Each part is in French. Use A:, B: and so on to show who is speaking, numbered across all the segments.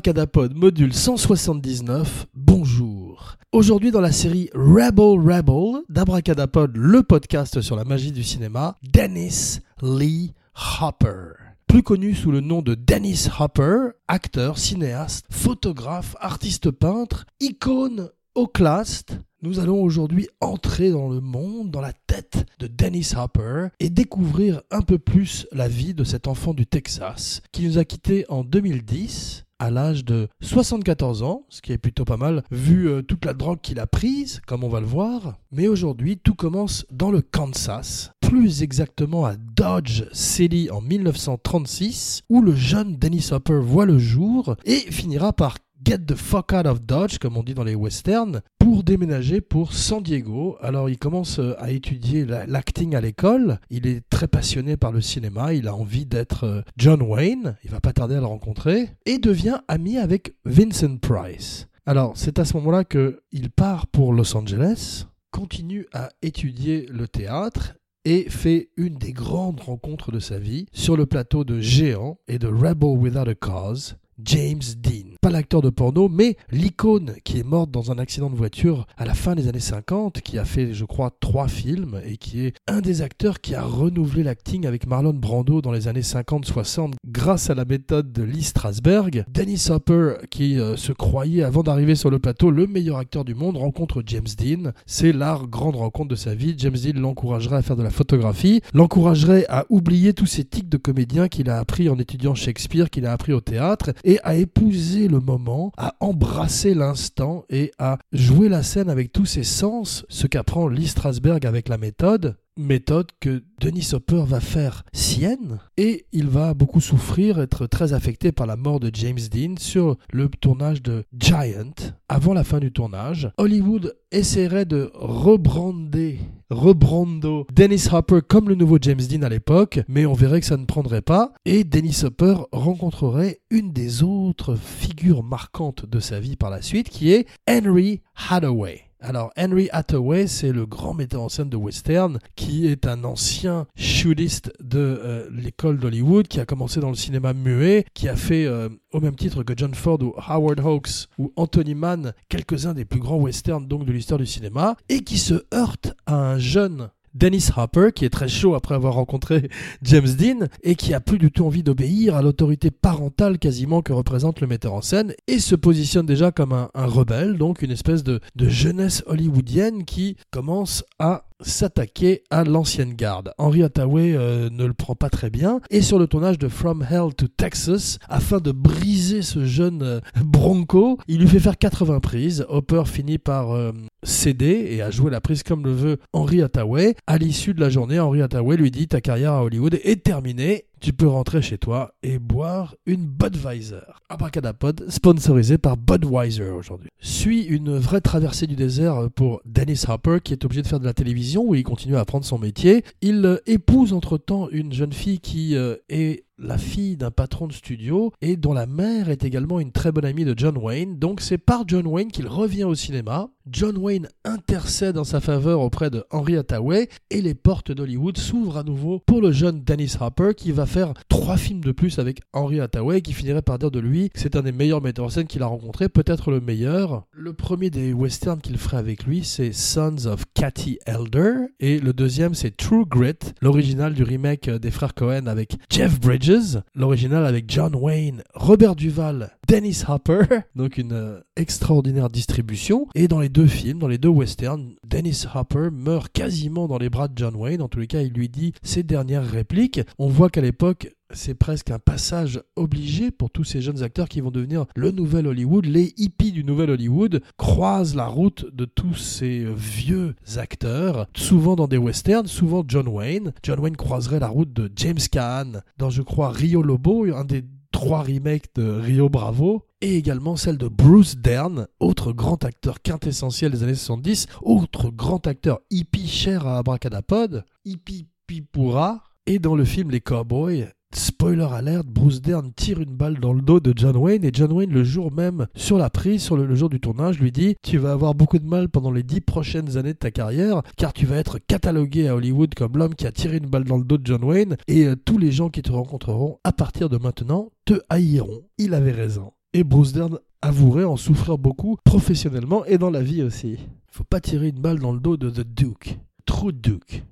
A: Abracadapod module 179, bonjour. Aujourd'hui dans la série Rebel Rebel d'Abracadapod, le podcast sur la magie du cinéma, Dennis Lee Hopper. Plus connu sous le nom de Dennis Hopper, acteur, cinéaste, photographe, artiste peintre, icône oclaste, nous allons aujourd'hui entrer dans le monde, dans la tête de Dennis Hopper et découvrir un peu plus la vie de cet enfant du Texas qui nous a quittés en 2010 à l'âge de 74 ans, ce qui est plutôt pas mal vu euh, toute la drogue qu'il a prise, comme on va le voir. Mais aujourd'hui, tout commence dans le Kansas, plus exactement à Dodge City en 1936, où le jeune Dennis Hopper voit le jour et finira par get the fuck out of Dodge, comme on dit dans les westerns, pour déménager pour San Diego. Alors il commence euh, à étudier l'acting à l'école, il est très passionné par le cinéma, il a envie d'être euh, John Wayne, il va pas tarder à le rencontrer, et devient ami avec Vincent Price. Alors c'est à ce moment-là qu'il part pour Los Angeles, continue à étudier le théâtre et fait une des grandes rencontres de sa vie sur le plateau de Géant et de Rebel Without a Cause, James Dean. Pas l'acteur de porno, mais l'icône qui est morte dans un accident de voiture à la fin des années 50, qui a fait, je crois, trois films et qui est un des acteurs qui a renouvelé l'acting avec Marlon Brando dans les années 50-60 grâce à la méthode de Lee Strasberg. Dennis Hopper, qui euh, se croyait avant d'arriver sur le plateau le meilleur acteur du monde, rencontre James Dean. C'est la grande rencontre de sa vie. James Dean l'encouragerait à faire de la photographie, l'encouragerait à oublier tous ces tics de comédien qu'il a appris en étudiant Shakespeare, qu'il a appris au théâtre, et à épouser le moment, à embrasser l'instant et à jouer la scène avec tous ses sens, ce qu'apprend Lee Strasberg avec la méthode, méthode que Denis Hopper va faire sienne et il va beaucoup souffrir, être très affecté par la mort de James Dean sur le tournage de Giant. Avant la fin du tournage, Hollywood essaierait de rebrander, rebrando Dennis Hopper comme le nouveau James Dean à l'époque, mais on verrait que ça ne prendrait pas et Dennis Hopper rencontrerait une des autres figures marquantes de sa vie par la suite qui est Henry Hathaway. Alors Henry Hathaway, c'est le grand metteur en scène de western qui est un ancien shootiste de euh, l'école d'Hollywood, qui a commencé dans le cinéma muet, qui a fait euh, au même titre que John Ford ou Howard Hawks ou Anthony Mann quelques-uns des plus grands westerns donc de l'histoire du cinéma et qui se heurte à un jeune Dennis Hopper, qui est très chaud après avoir rencontré James Dean, et qui a plus du tout envie d'obéir à l'autorité parentale quasiment que représente le metteur en scène, et se positionne déjà comme un, rebelle, donc une espèce de jeunesse hollywoodienne qui commence à s'attaquer à l'ancienne garde. Henry Hathaway euh, ne le prend pas très bien et sur le tournage de From Hell to Texas, afin de briser ce jeune euh, Bronco, il lui fait faire 80 prises. Hopper finit par euh, céder et à jouer la prise comme le veut Henry Hathaway. À l'issue de la journée, Henry Hathaway lui dit ta carrière à Hollywood est terminée tu peux rentrer chez toi et boire une Budweiser. Abracadapod, sponsorisé par Budweiser aujourd'hui. Suit une vraie traversée du désert pour Dennis Hopper qui est obligé de faire de la télévision où il continue à apprendre son métier. Il euh, épouse entre-temps une jeune fille qui euh, est la fille d'un patron de studio et dont la mère est également une très bonne amie de John Wayne. Donc c'est par John Wayne qu'il revient au cinéma. John Wayne intercède en sa faveur auprès de Henry Hathaway et les portes d'Hollywood s'ouvrent à nouveau pour le jeune Dennis Hopper qui va faire trois films de plus avec Henry Hathaway qui finirait par dire de lui que c'est un des meilleurs metteurs en scène qu'il a rencontré, peut-être le meilleur. Le premier des westerns qu'il ferait avec lui c'est Sons of Cathy Elder et le deuxième c'est True Grit, l'original du remake des frères Cohen avec Jeff Bridges l'original avec John Wayne, Robert Duval, Dennis Hopper, donc une euh, extraordinaire distribution. Et dans les deux films, dans les deux westerns, Dennis Hopper meurt quasiment dans les bras de John Wayne. En tous les cas, il lui dit ses dernières répliques. On voit qu'à l'époque, c'est presque un passage obligé pour tous ces jeunes acteurs qui vont devenir le nouvel Hollywood. Les hippies du nouvel Hollywood croisent la route de tous ces vieux acteurs, souvent dans des westerns, souvent John Wayne. John Wayne croiserait la route de James Caan dans, je crois, Rio Lobo, un des trois remakes de Rio Bravo, et également celle de Bruce Dern, autre grand acteur quintessentiel des années 70, autre grand acteur hippie cher à Abracadapod, hippie Pipura, et dans le film Les Cowboys, Spoiler alert, Bruce Dern tire une balle dans le dos de John Wayne et John Wayne le jour même sur la prise, sur le, jour du tournage, lui dit tu vas avoir beaucoup de mal pendant les dix prochaines années de ta carrière car tu vas être catalogué à Hollywood comme l'homme qui a tiré une balle dans le dos de John Wayne et euh, tous les gens qui te rencontreront à partir de maintenant te haïront. Il avait raison. Et Bruce Dern avouerait en souffrir beaucoup professionnellement et dans la vie aussi. Faut pas tirer une balle dans le dos de The Duke. True Duke.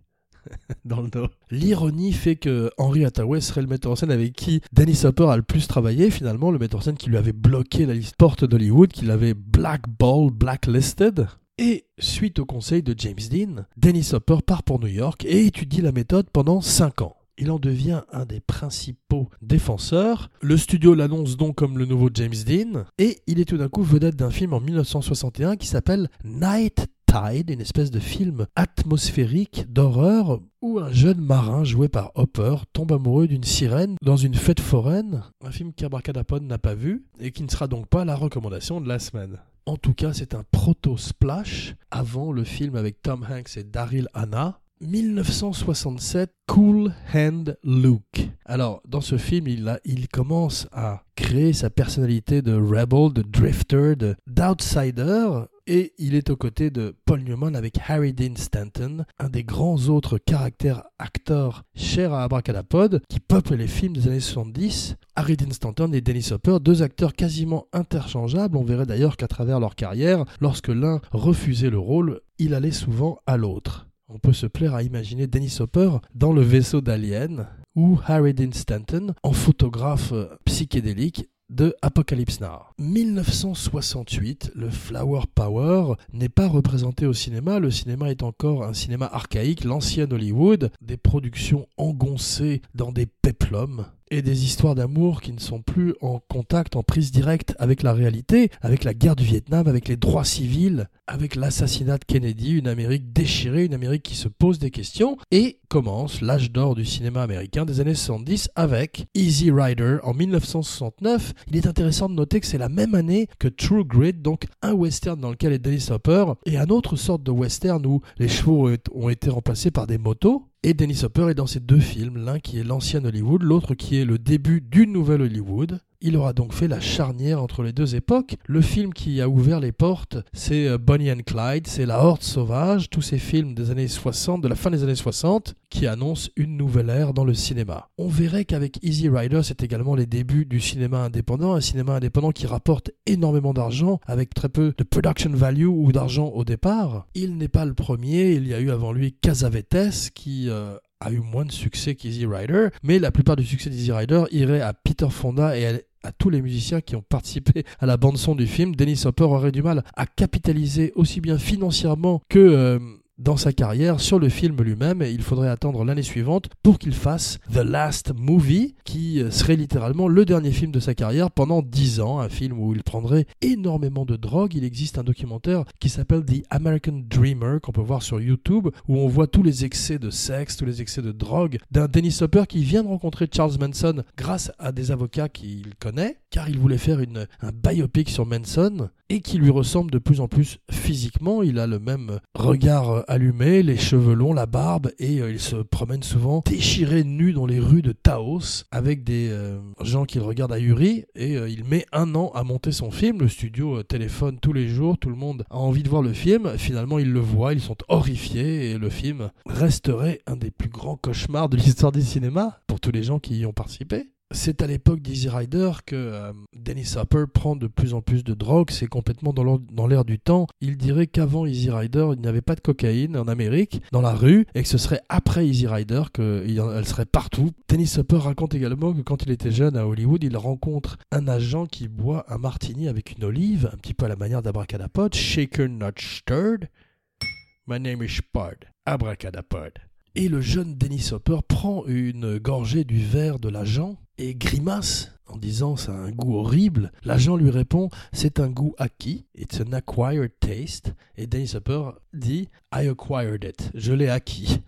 A: dans le dos. L'ironie fait que Henry Hathaway serait le metteur en scène avec qui Dennis Hopper a le plus travaillé, finalement, le metteur en scène qui lui avait bloqué la liste porte d'Hollywood, qui l'avait blackball, blacklisted. Et suite au conseil de James Dean, Dennis Hopper part pour New York et étudie la méthode pendant 5 ans. Il en devient un des principaux défenseurs. Le studio l'annonce donc comme le nouveau James Dean. Et il est tout d'un coup vedette d'un film en 1961 qui s'appelle Night Tide, une espèce de film atmosphérique d'horreur où un jeune marin joué par Hopper tombe amoureux d'une sirène dans une fête foraine, un film qu'Abracadapod n'a pas vu et qui ne sera donc pas la recommandation de la semaine. En tout cas, c'est un proto-splash avant le film avec Tom Hanks et Daryl Hannah, 1967, Cool Hand Luke. Alors, dans ce film, il, il commence à créer sa personnalité de rebel, de drifter, d'outsider, et il est aux côtés de Paul Newman avec Harry Dean Stanton, un des grands autres caractères acteurs chers à Abracadapod, qui peuplent les films des années 70. Harry Dean Stanton et Dennis Hopper, deux acteurs quasiment interchangeables. On verrait d'ailleurs qu'à travers leur carrière, lorsque l'un refusait le rôle, il allait souvent à l'autre. On peut se plaire à imaginer Dennis Hopper dans le vaisseau d'Alien ou Harry Dean Stanton en photographe psychédélique de Apocalypse Now. 1968, le Flower Power n'est pas représenté au cinéma. Le cinéma est encore un cinéma archaïque, l'ancien Hollywood, des productions engoncées dans des péplums et des histoires d'amour qui ne sont plus en contact, en prise directe avec la réalité, avec la guerre du Vietnam, avec les droits civils, avec l'assassinat de Kennedy, une Amérique déchirée, une Amérique qui se pose des questions, et commence l'âge d'or du cinéma américain des années 70 avec Easy Rider en 1969. Il est intéressant de noter que c'est la même année que True Grit, donc un western dans lequel est Dennis Hopper, et un autre sorte de western où les chevaux ont été remplacés par des motos. Et Dennis Hopper est dans ces deux films, l'un qui est l'ancien Hollywood, l'autre qui est le début du nouvel Hollywood. Il aura donc fait la charnière entre les deux époques. Le film qui a ouvert les portes, c'est euh, Bonnie and Clyde, c'est La Horde Sauvage, tous ces films des années 60, de la fin des années 60, qui annoncent une nouvelle ère dans le cinéma. On verrait qu'avec Easy Rider, c'est également les débuts du cinéma indépendant, un cinéma indépendant qui rapporte énormément d'argent, avec très peu de production value ou d'argent au départ. Il n'est pas le premier, il y a eu avant lui Casavetes qui euh, a eu moins de succès qu'Easy Rider, mais la plupart du succès d'Easy Rider irait à Peter Fonda et à tous les musiciens qui ont participé à la bande son du film, Dennis Hopper aurait du mal à capitaliser aussi bien financièrement que euh, dans sa carrière sur le film lui-même et il faudrait attendre l'année suivante pour qu'il fasse The Last Movie qui serait littéralement le dernier film de sa carrière pendant 10 ans, un film où il prendrait énormément de drogue. Il existe un documentaire qui s'appelle The American Dreamer qu'on peut voir sur YouTube où on voit tous les excès de sexe, tous les excès de drogue d'un Dennis Hopper qui vient de rencontrer Charles Manson grâce à des avocats qu'il connaît car il voulait faire une, un biopic sur Manson et qui lui ressemble de plus en plus physiquement. Il a le même regard allumé, les cheveux longs, la barbe, et euh, il se promène souvent déchiré nu dans les rues de Taos avec des euh, gens qui le regardent ahuris, et euh, il met un an à monter son film. Le studio téléphone tous les jours, tout le monde a envie de voir le film. Finalement, ils le voient, ils sont horrifiés, et le film resterait un des plus grands cauchemars de l'histoire du cinéma pour tous les gens qui y ont participé. C'est à l'époque d'Easy Rider que euh, Dennis Hopper prend de plus en plus de drogue, c'est complètement dans l'air du temps. Il dirait qu'avant Easy Rider, il n'y avait pas de cocaïne en Amérique, dans la rue, et que ce serait après Easy Rider qu'elle serait partout. Dennis Hopper raconte également que quand il était jeune à Hollywood, il rencontre un agent qui boit un martini avec une olive, un petit peu à la manière d'Abracadapod, shaker not stirred. My name is Spud, Abracadapod. Et le jeune Dennis Hopper prend une gorgée du verre de l'agent et grimace en disant ça a un goût horrible. L'agent lui répond c'est un goût acquis, it's an acquired taste. Et Dennis Hopper dit I acquired it, je l'ai acquis.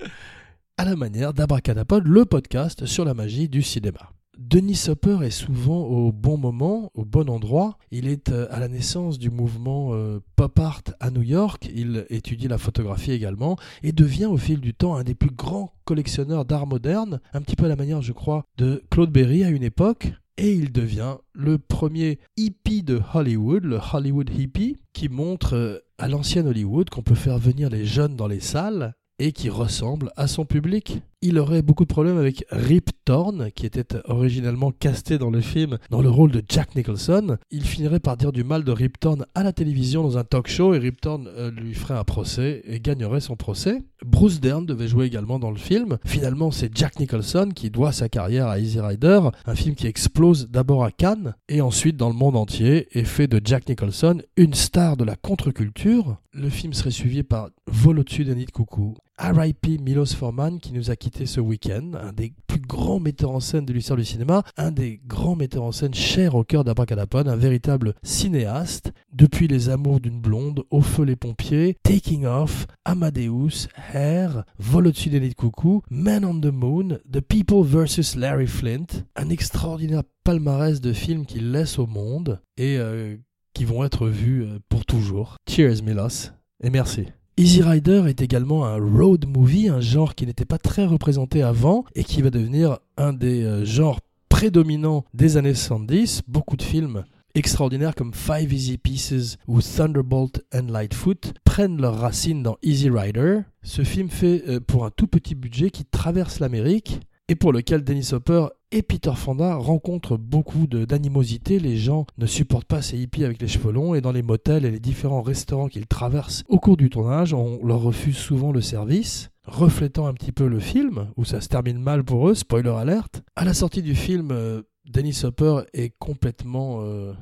A: à la manière d'Abracadapod, le podcast sur la magie du cinéma. Denis Hopper est souvent au bon moment, au bon endroit. Il est euh, à la naissance du mouvement euh, pop art à New York. Il étudie la photographie également et devient au fil du temps un des plus grands collectionneurs d'art moderne, un petit peu à la manière, je crois, de Claude Berry à une époque. Et il devient le premier hippie de Hollywood, le Hollywood hippie, qui montre euh, à l'ancienne Hollywood qu'on peut faire venir les jeunes dans les salles et qui ressemble à son public. Il aurait beaucoup de problèmes avec Rip Torn, qui était originellement casté dans le film dans le rôle de Jack Nicholson. Il finirait par dire du mal de Rip Torn à la télévision dans un talk show et Rip Torn euh, lui ferait un procès et gagnerait son procès. Bruce Dern devait jouer également dans le film. Finalement, c'est Jack Nicholson qui doit sa carrière à Easy Rider, un film qui explose d'abord à Cannes et ensuite dans le monde entier et fait de Jack Nicholson une star de la contre-culture. Le film serait suivi par Vol au-dessus d'un nid de coucou, R.I.P. Milos Forman qui nous a quitté ce week-end, un des plus grands metteurs en scène de l'histoire du cinéma, un des grands metteurs en scène chers au cœur d'Abracadapod, un véritable cinéaste, depuis Les Amours d'une blonde, Au feu les pompiers, Taking Off, Amadeus, Hair, Vol au-dessus des nids de coucou, Man on the Moon, The People vs. Larry Flint, un extraordinaire palmarès de films qu'il laisse au monde et euh, qui vont être vus euh, pour toujours. Cheers Milos et merci. Easy Rider est également un road movie, un genre qui n'était pas très représenté avant et qui va devenir un des euh, genres prédominants des années 70. Beaucoup de films extraordinaires comme Five Easy Pieces ou Thunderbolt and Lightfoot prennent leurs racines dans Easy Rider. Ce film fait euh, pour un tout petit budget qui traverse l'Amérique et pour lequel Dennis Hopper et Peter Fonda rencontrent beaucoup d'animosité. Les gens ne supportent pas ces hippies avec les cheveux longs et dans les motels et les différents restaurants qu'ils traversent au cours du tournage, on leur refuse souvent le service reflétant un petit peu le film, où ça se termine mal pour eux, spoiler alerte. À la sortie du film, euh, Dennis Hopper est complètement euh,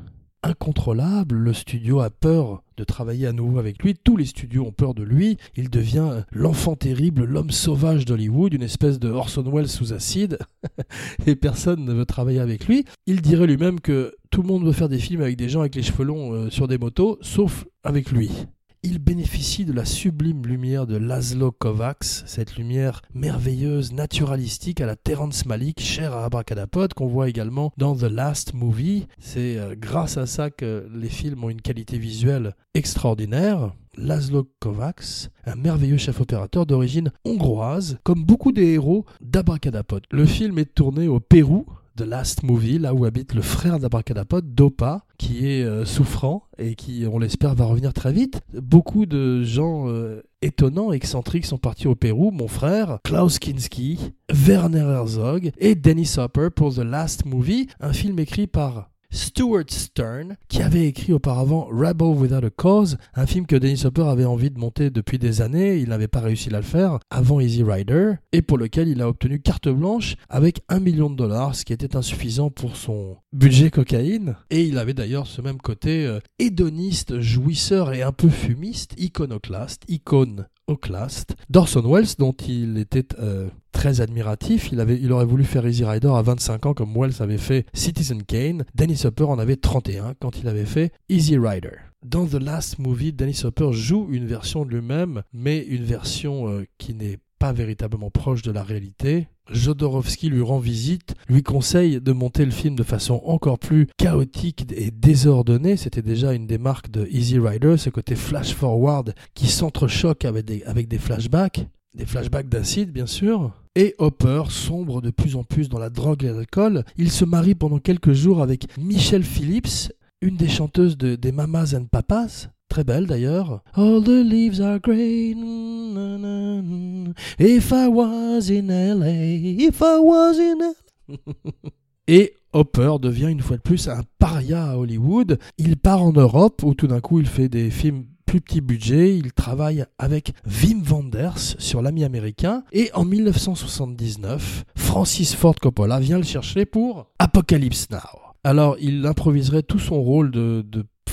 A: incontrôlable, le studio a peur de travailler à nouveau avec lui, tous les studios ont peur de lui, il devient l'enfant terrible, l'homme sauvage d'Hollywood, une espèce de Orson Welles sous acide, et personne ne veut travailler avec lui. Il dirait lui-même que tout le monde veut faire des films avec des gens avec les cheveux longs euh, sur des motos, sauf avec lui il bénéficie de la sublime lumière de Laszlo Kovacs, cette lumière merveilleuse, naturalistique à la Terrence Malick, chère à Abracadapod, qu'on voit également dans The Last Movie. C'est euh, grâce à ça que les films ont une qualité visuelle extraordinaire. Laszlo Kovacs, un merveilleux chef opérateur d'origine hongroise, comme beaucoup des héros d'Abracadapod. Le film est tourné au Pérou, The Last Movie, là où habite le frère d'Abracadapod, Dopa, qui est euh, souffrant et qui, on l'espère, va revenir très vite. Beaucoup de gens euh, étonnants, excentriques sont partis au Pérou. Mon frère, Klaus Kinski, Werner Herzog et Dennis Hopper pour The Last Movie, un film écrit par Stuart Stern, qui avait écrit auparavant Rebel Without a Cause, un film que Dennis Hopper avait envie de monter depuis des années, il n'avait pas réussi à le faire avant Easy Rider, et pour lequel il a obtenu carte blanche avec un million de dollars, ce qui était insuffisant pour son budget cocaïne. Et il avait d'ailleurs ce même côté euh, hédoniste, jouisseur et un peu fumiste, iconoclaste, icône Oclast, d'Orson Welles, dont il était euh, très admiratif. Il aurait voulu faire Easy Rider à 25 ans, comme Welles avait fait Citizen Kane. Dennis Hopper en avait 31 quand il avait fait Easy Rider. Dans The Last Movie, Dennis Hopper joue une version de lui-même, mais une version euh, qui n'est pas véritablement proche de la réalité. Jodorowsky lui rend visite, lui conseille de monter le film de façon encore plus chaotique et désordonnée. C'était déjà une des marques de Easy Rider, ce côté flash forward qui s'entrechoque avec des, des flashbacks, des flashbacks d'acide bien sûr. Et Hopper sombre de plus en plus dans la drogue et l'alcool. Il se marie pendant quelques jours avec Michelle Phillips, une des chanteuses de, des Mamas and Papas, belle d'ailleurs. All the leaves are grey. If I was in LA, if I was in LA. Et Hopper devient une fois de plus un paria à Hollywood. Il part en Europe où tout d'un coup il fait des films plus petit budget, il travaille avec Wim Wenders sur l'ami américain et en 1979, Francis Ford Coppola vient le chercher pour Apocalypse Now. Alors il improviserait tout son rôle de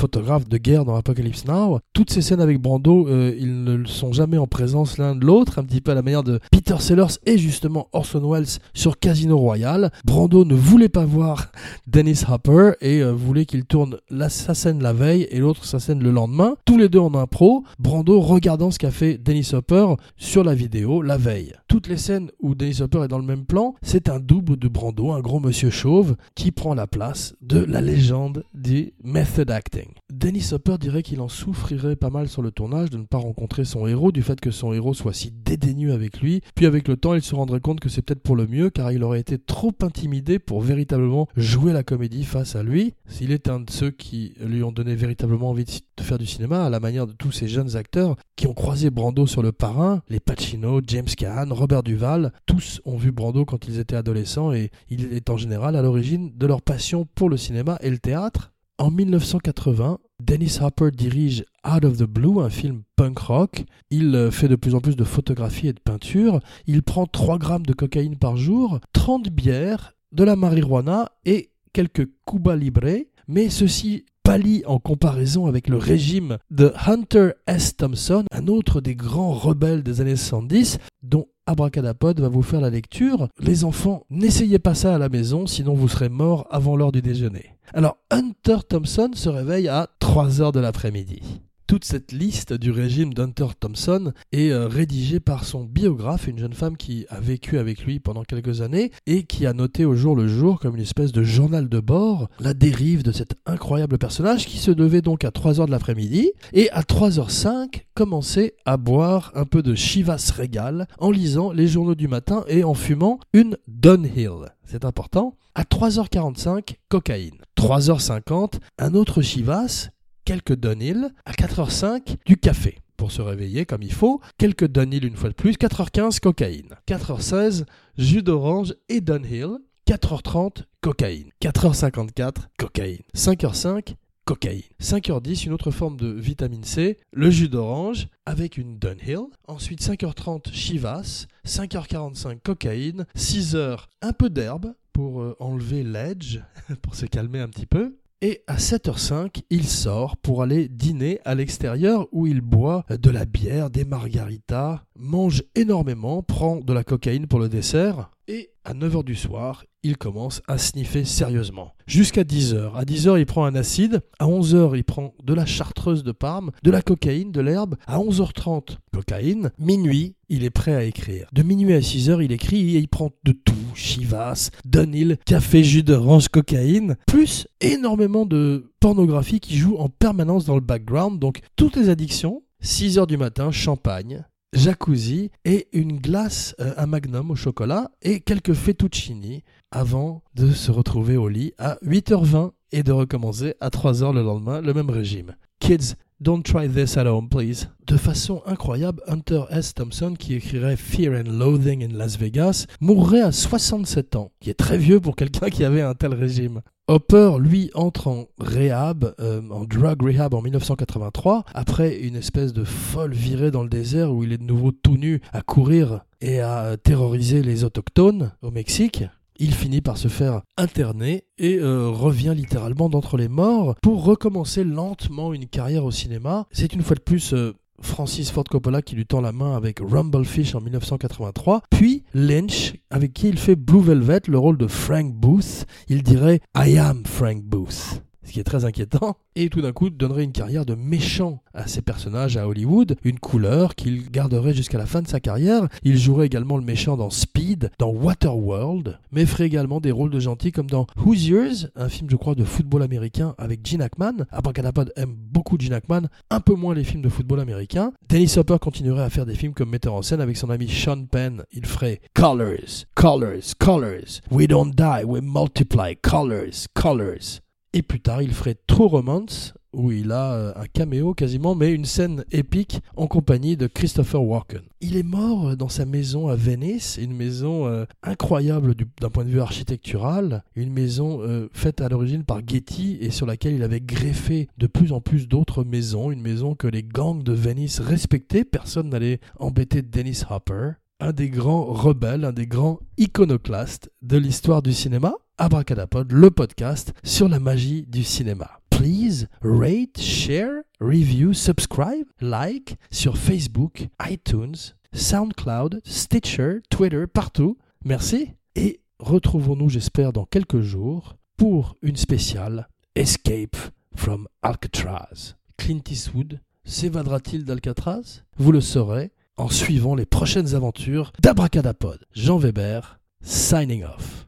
A: photographe de guerre dans Apocalypse Now. Toutes ces scènes avec Brando, euh, ils ne sont jamais en présence l'un de l'autre, un petit peu à la manière de Peter Sellers et justement Orson Welles sur Casino Royale. Brando ne voulait pas voir Dennis Hopper et euh, voulait qu'il tourne la, sa scène la veille et l'autre sa scène le lendemain. Tous les deux en impro, Brando regardant ce qu'a fait Dennis Hopper sur la vidéo la veille. Toutes les scènes où Dennis Hopper est dans le même plan, c'est un double de Brando, un gros monsieur chauve, qui prend la place de la légende du method acting. Dennis Hopper dirait qu'il en souffrirait pas mal sur le tournage de ne pas rencontrer son héros, du fait que son héros soit si dédaigneux avec lui. Puis avec le temps, il se rendrait compte que c'est peut-être pour le mieux, car il aurait été trop intimidé pour véritablement jouer la comédie face à lui. S'il est un de ceux qui lui ont donné véritablement envie de faire du cinéma, à la manière de tous ces jeunes acteurs qui ont croisé Brando sur le parrain, les Pacino, James Caan, Robert Duval, tous ont vu Brando quand ils étaient adolescents et il est en général à l'origine de leur passion pour le cinéma et le théâtre. En 1980, Dennis Hopper dirige Out of the Blue, un film punk rock. Il euh, fait de plus en plus de photographies et de peintures. Il prend 3 grammes de cocaïne par jour, 30 bières, de la marijuana et quelques Cuba Libre. Mais ceci pâlit en comparaison avec le régime de Hunter S. Thompson, un autre des grands rebelles des années 70, dont Abracadapod va vous faire la lecture. Les enfants, n'essayez pas ça à la maison, sinon vous serez morts avant l'heure du déjeuner. Alors, Hunter Thompson se réveille à 3 heures de l'après-midi. Toute cette liste du régime d'Hunter Thompson est euh, rédigée par son biographe, une jeune femme qui a vécu avec lui pendant quelques années et qui a noté au jour le jour, comme une espèce de journal de bord, la dérive de cet incroyable personnage qui se devait donc à 3h de l'après-midi et à 3h05 commençait à boire un peu de Chivas Régal en lisant les journaux du matin et en fumant une Dunhill. C'est important. À 3h45, cocaïne. 3h50, un autre Chivas quelques Dunhill, à 4h05 du café. Pour se réveiller comme il faut, quelques Dunhill une fois de plus, 4h15 cocaïne, 4h16 jus d'orange et Dunhill, 4h30 cocaïne, 4h54 cocaïne, 5h05 cocaïne. 5h10, une autre forme de vitamine C, le jus d'orange avec une Dunhill. Ensuite 5h30 Chivas, 5h45 cocaïne, 6h un peu d'herbe pour euh, enlever l'edge, pour se calmer un petit peu. Et à 7h05, il sort pour aller dîner à l'extérieur où il boit de la bière, des margaritas, mange énormément, prend de la cocaïne pour le dessert. Et à 9h du soir, il commence à sniffer sérieusement. Jusqu'à 10h. À 10h, il prend un acide. À 11h, il prend de la chartreuse de Parme, de la cocaïne, de l'herbe. À 11h30, cocaïne. Minuit, il est prêt à écrire. De minuit à 6h, il écrit et il prend de tout. Chivas, Dunhill, café, jus d'orange, cocaïne. Plus énormément de pornographie qui joue en permanence dans le background. Donc toutes les addictions. 6h du matin, champagne, jacuzzi et une glace, euh, un magnum au chocolat et quelques fettuccini avant de se retrouver au lit à 8h20 et de recommencer à 3h le lendemain le même régime. Kids, don't try this at home, please. De façon incroyable, Hunter S. Thompson, qui écrirait Fear and Loathing in Las Vegas, mourrait à 67 ans, qui est très vieux pour quelqu'un qui avait un tel régime. Hopper, lui, entre en rehab, euh, en drug rehab en 1983, après une espèce de folle virée dans le désert où il est de nouveau tout nu à courir et à terroriser les autochtones au Mexique il finit par se faire interner et euh, revient littéralement d'entre les morts pour recommencer lentement une carrière au cinéma. C'est une fois de plus euh, Francis Ford Coppola qui lui tend la main avec Rumblefish en 1983, puis Lynch avec qui il fait Blue Velvet, le rôle de Frank Booth. Il dirait I am Frank Booth ce qui est très inquiétant, et tout d'un coup donnerait une carrière de méchant à ses personnages à Hollywood, une couleur qu'il garderait jusqu'à la fin de sa carrière. Il jouerait également le méchant dans Speed, dans Waterworld, mais ferait également des rôles de gentil comme dans Who's Yours, un film je crois de football américain avec Gene Hackman. Abracadapod aime beaucoup Gene Hackman, un peu moins les films de football américain. Dennis Hopper continuerait à faire des films comme metteur en scène avec son ami Sean Penn. Il ferait Colors, Colors, Colors. We don't die, we multiply. Colors, Colors. Et plus tard, il ferait True Romance, où il a euh, un caméo quasiment, mais une scène épique en compagnie de Christopher Walken. Il est mort dans sa maison à Venice, une maison euh, incroyable d'un point de vue architectural, une maison euh, faite à l'origine par Getty et sur laquelle il avait greffé de plus en plus d'autres maisons, une maison que les gangs de Venice respectaient, personne n'allait embêter Dennis Hopper, un des grands rebelles, un des grands iconoclastes de l'histoire du cinéma. Abracadapod, le podcast sur la magie du cinéma. Please rate, share, review, subscribe, like sur Facebook, iTunes, SoundCloud, Stitcher, Twitter, partout. Merci et retrouvons-nous, j'espère, dans quelques jours pour une spéciale Escape from Alcatraz. Clint Eastwood s'évadera-t-il d'Alcatraz? Vous le saurez en suivant les prochaines aventures d'Abracadapod. Jean Weber, signing off.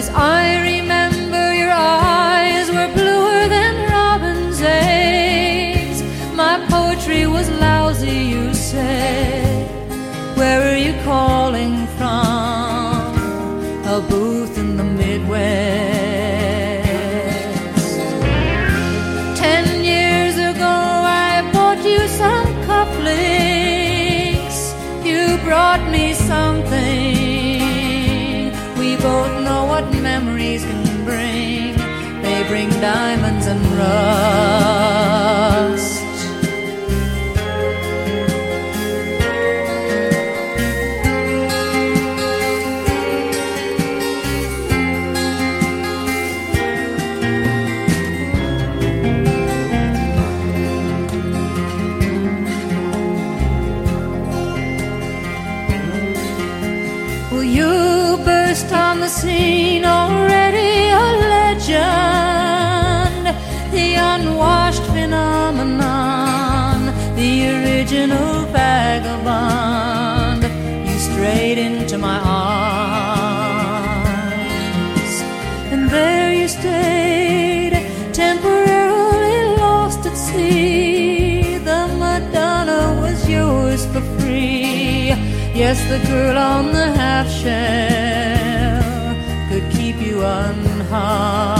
B: as I bring diamonds and rust. Guess the girl on the half shell could keep you unharmed.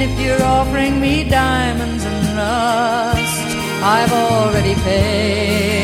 B: And if you're offering me diamonds and rust, I've already paid.